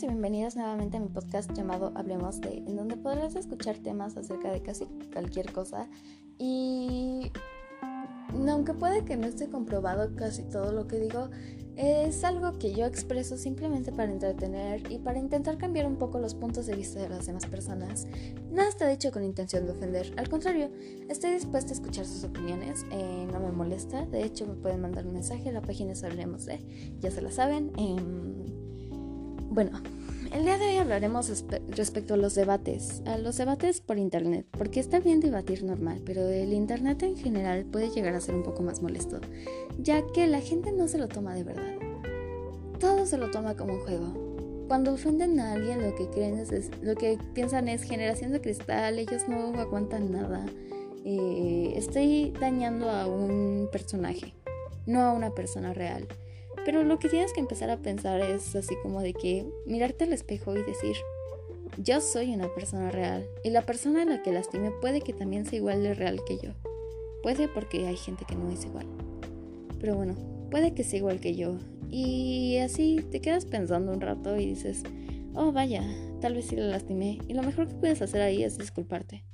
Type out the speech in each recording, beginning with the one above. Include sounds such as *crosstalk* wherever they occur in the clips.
Bienvenidos y bienvenidas nuevamente a mi podcast llamado Hablemos de, en donde podrás escuchar temas acerca de casi cualquier cosa y aunque puede que no esté comprobado casi todo lo que digo, es algo que yo expreso simplemente para entretener y para intentar cambiar un poco los puntos de vista de las demás personas. Nada está dicho con intención de ofender, al contrario, estoy dispuesta a escuchar sus opiniones, eh, no me molesta, de hecho me pueden mandar un mensaje, la página es Hablemos de, ya se la saben. Em, bueno, el día de hoy hablaremos respecto a los debates, a los debates por internet, porque está bien debatir normal, pero el internet en general puede llegar a ser un poco más molesto, ya que la gente no se lo toma de verdad. Todo se lo toma como un juego. Cuando ofenden a alguien lo que creen es, lo que piensan es generación de cristal, ellos no aguantan nada. Eh, estoy dañando a un personaje, no a una persona real. Pero lo que tienes que empezar a pensar es así como de que mirarte al espejo y decir, yo soy una persona real y la persona a la que lastime puede que también sea igual de real que yo. Puede porque hay gente que no es igual. Pero bueno, puede que sea igual que yo. Y así te quedas pensando un rato y dices, oh vaya, tal vez sí la lastimé. Y lo mejor que puedes hacer ahí es disculparte.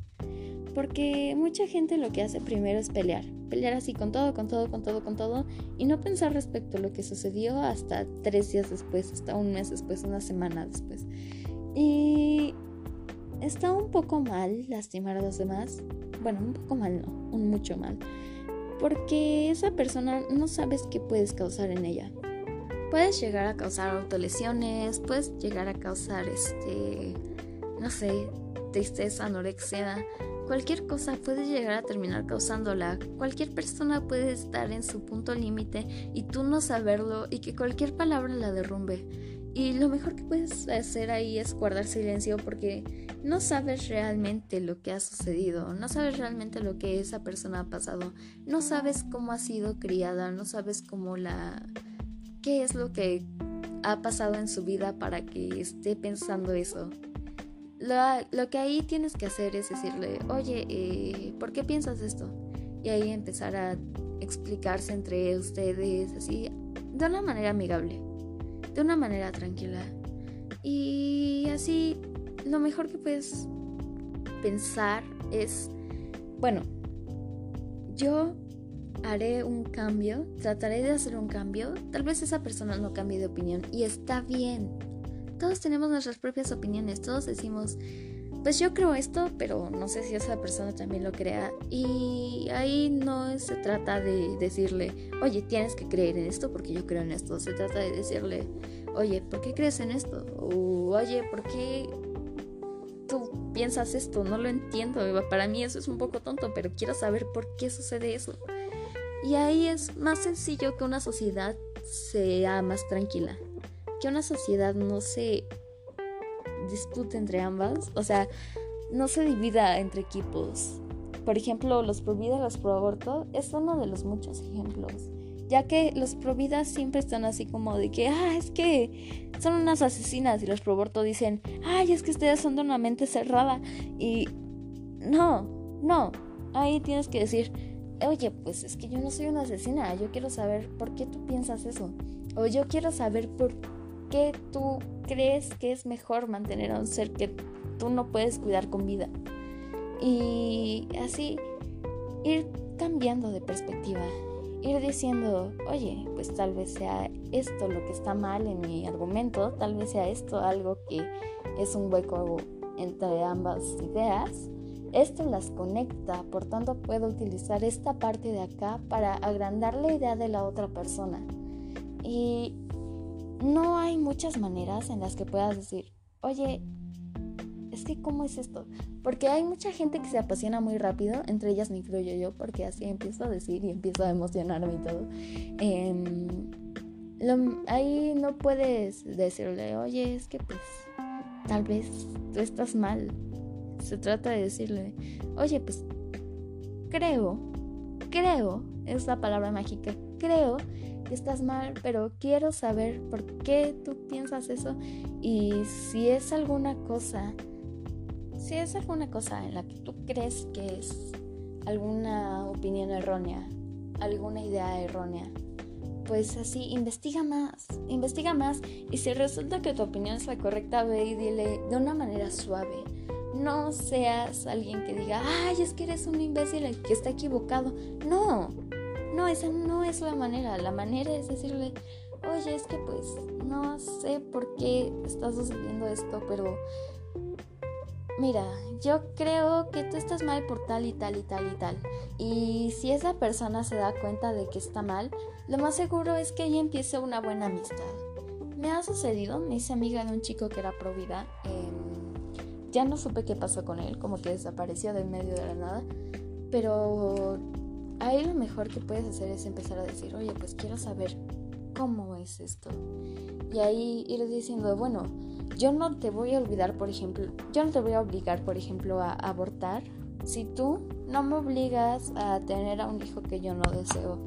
Porque mucha gente lo que hace primero es pelear. Pelear así con todo, con todo, con todo, con todo. Y no pensar respecto a lo que sucedió hasta tres días después, hasta un mes después, una semana después. Y está un poco mal lastimar a los demás. Bueno, un poco mal no, un mucho mal. Porque esa persona no sabes qué puedes causar en ella. Puedes llegar a causar autolesiones, puedes llegar a causar este, no sé, tristeza, anorexia, Cualquier cosa puede llegar a terminar causándola. Cualquier persona puede estar en su punto límite y tú no saberlo y que cualquier palabra la derrumbe. Y lo mejor que puedes hacer ahí es guardar silencio porque no sabes realmente lo que ha sucedido, no sabes realmente lo que esa persona ha pasado, no sabes cómo ha sido criada, no sabes cómo la... qué es lo que ha pasado en su vida para que esté pensando eso. Lo, que ahí tienes que hacer es decirle, oye, eh, ¿por qué piensas esto? Y ahí empezar a explicarse entre ustedes, así, de una manera amigable, de una manera tranquila. Y así, lo mejor que puedes pensar es, bueno, yo haré un cambio, trataré de hacer un cambio, tal vez esa persona no cambie de opinión y está bien todos tenemos nuestras propias opiniones, todos decimos, pues yo creo esto, pero no sé si esa persona también lo crea. Y ahí no se trata de decirle, oye, tienes que creer en esto porque yo creo en esto. Se trata de decirle, oye, ¿por qué crees en esto? O, oye, ¿por qué tú piensas esto? No lo entiendo. Para mí eso es un poco tonto, pero quiero saber por qué sucede eso. Y ahí es más sencillo que una sociedad sea más tranquila que una sociedad no se dispute entre ambas, o sea, no se divida entre equipos. Por ejemplo, los pro vida, los pro aborto, es uno de los muchos ejemplos. Ya que los pro vida siempre están así como de que, ah, es que son unas asesinas. Y los pro aborto dicen, ay, es que ustedes son de una mente cerrada. Y no, no. Ahí tienes que decir, oye, pues es que yo no soy una asesina. Yo quiero saber por qué tú piensas eso. O yo quiero saber por qué tú crees que es mejor mantener a un ser que tú no puedes cuidar con vida. Y así ir cambiando de perspectiva, ir diciendo, oye, pues tal vez sea esto lo que está mal en mi argumento, tal vez sea esto algo que es un hueco entre ambas ideas. Esto las conecta, por tanto puedo utilizar esta parte de acá para agrandar la idea de la otra persona. Y no hay muchas maneras en las que puedas decir, oye, es que ¿cómo es esto? Porque hay mucha gente que se apasiona muy rápido, entre ellas me incluyo yo, porque así empiezo a decir y empiezo a emocionarme y todo. Em, ahí no puedes decirle, oye, es que pues tal vez tú estás mal. Se trata de decirle, oye, pues creo, creo, es la palabra mágica, creo estás mal, pero quiero saber por qué tú piensas eso y si es alguna cosa, si es alguna cosa en la que tú crees que es alguna opinión errónea, alguna idea errónea, pues así, investiga más, investiga más y si resulta que tu opinión es la correcta, ve y dile de una manera suave. No seas alguien que diga, ay, es que eres un imbécil que está equivocado. No, no, esa no es la manera. La manera es decirle, oye, es que pues no sé por qué está sucediendo esto, pero mira, yo creo que tú estás mal por tal y tal y tal y tal. Y si esa persona se da cuenta de que está mal, lo más seguro es que ella empiece una buena amistad. Me ha sucedido, me hice amiga de un chico que era pro vida. Em, ya no supe qué pasó con él, como que desapareció del medio de la nada. Pero ahí lo mejor que puedes hacer es empezar a decir, oye, pues quiero saber cómo es esto. Y ahí ir diciendo, bueno, yo no te voy a olvidar, por ejemplo, yo no te voy a obligar, por ejemplo, a abortar si tú no me obligas a tener a un hijo que yo no deseo.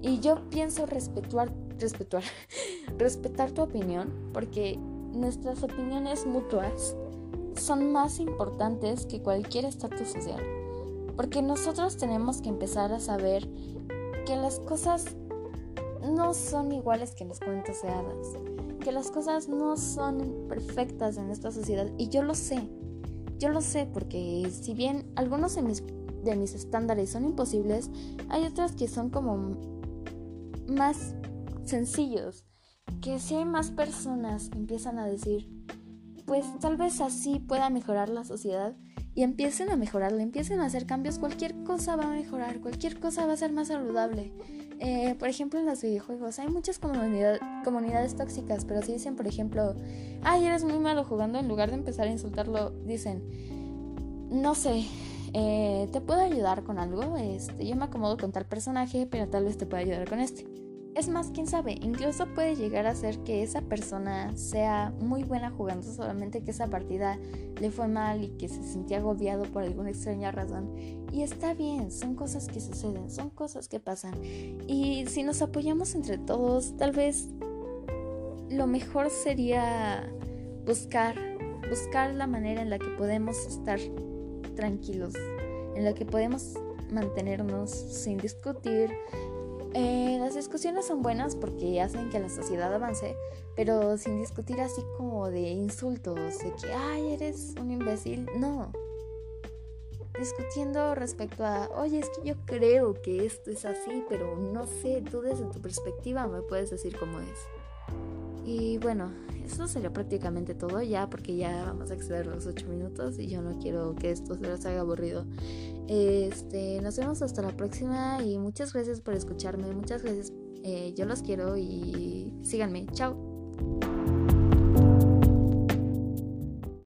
Y yo pienso respetar, respetar, *laughs* respetar tu opinión, porque nuestras opiniones mutuas son más importantes que cualquier estatus social. Porque nosotros tenemos que empezar a saber que las cosas no son iguales que en los cuentos hadas, que las cosas no son perfectas en esta sociedad. Y yo lo sé, yo lo sé porque si bien algunos de mis, de mis estándares son imposibles, hay otros que son como más sencillos, que si hay más personas que empiezan a decir, pues tal vez así pueda mejorar la sociedad, y empiecen a mejorarla, empiecen a hacer cambios, cualquier cosa va a mejorar, cualquier cosa va a ser más saludable. Eh, por ejemplo, en los videojuegos hay muchas comunidades tóxicas, pero si dicen, por ejemplo, ay, eres muy malo jugando, en lugar de empezar a insultarlo, dicen, no sé, eh, ¿te puedo ayudar con algo? Este, yo me acomodo con tal personaje, pero tal vez te pueda ayudar con este. Es más, quién sabe, incluso puede llegar a ser que esa persona sea muy buena jugando, solamente que esa partida le fue mal y que se sentía agobiado por alguna extraña razón. Y está bien, son cosas que suceden, son cosas que pasan. Y si nos apoyamos entre todos, tal vez lo mejor sería buscar, buscar la manera en la que podemos estar tranquilos, en la que podemos mantenernos sin discutir, eh, las discusiones son buenas porque hacen que la sociedad avance, pero sin discutir así como de insultos, de que, ay, eres un imbécil. No. Discutiendo respecto a, oye, es que yo creo que esto es así, pero no sé, tú desde tu perspectiva me puedes decir cómo es. Y bueno, eso sería prácticamente todo ya, porque ya vamos a exceder los 8 minutos y yo no quiero que esto se les haga aburrido. Este, nos vemos hasta la próxima y muchas gracias por escucharme, muchas gracias. Eh, yo los quiero y síganme. Chao.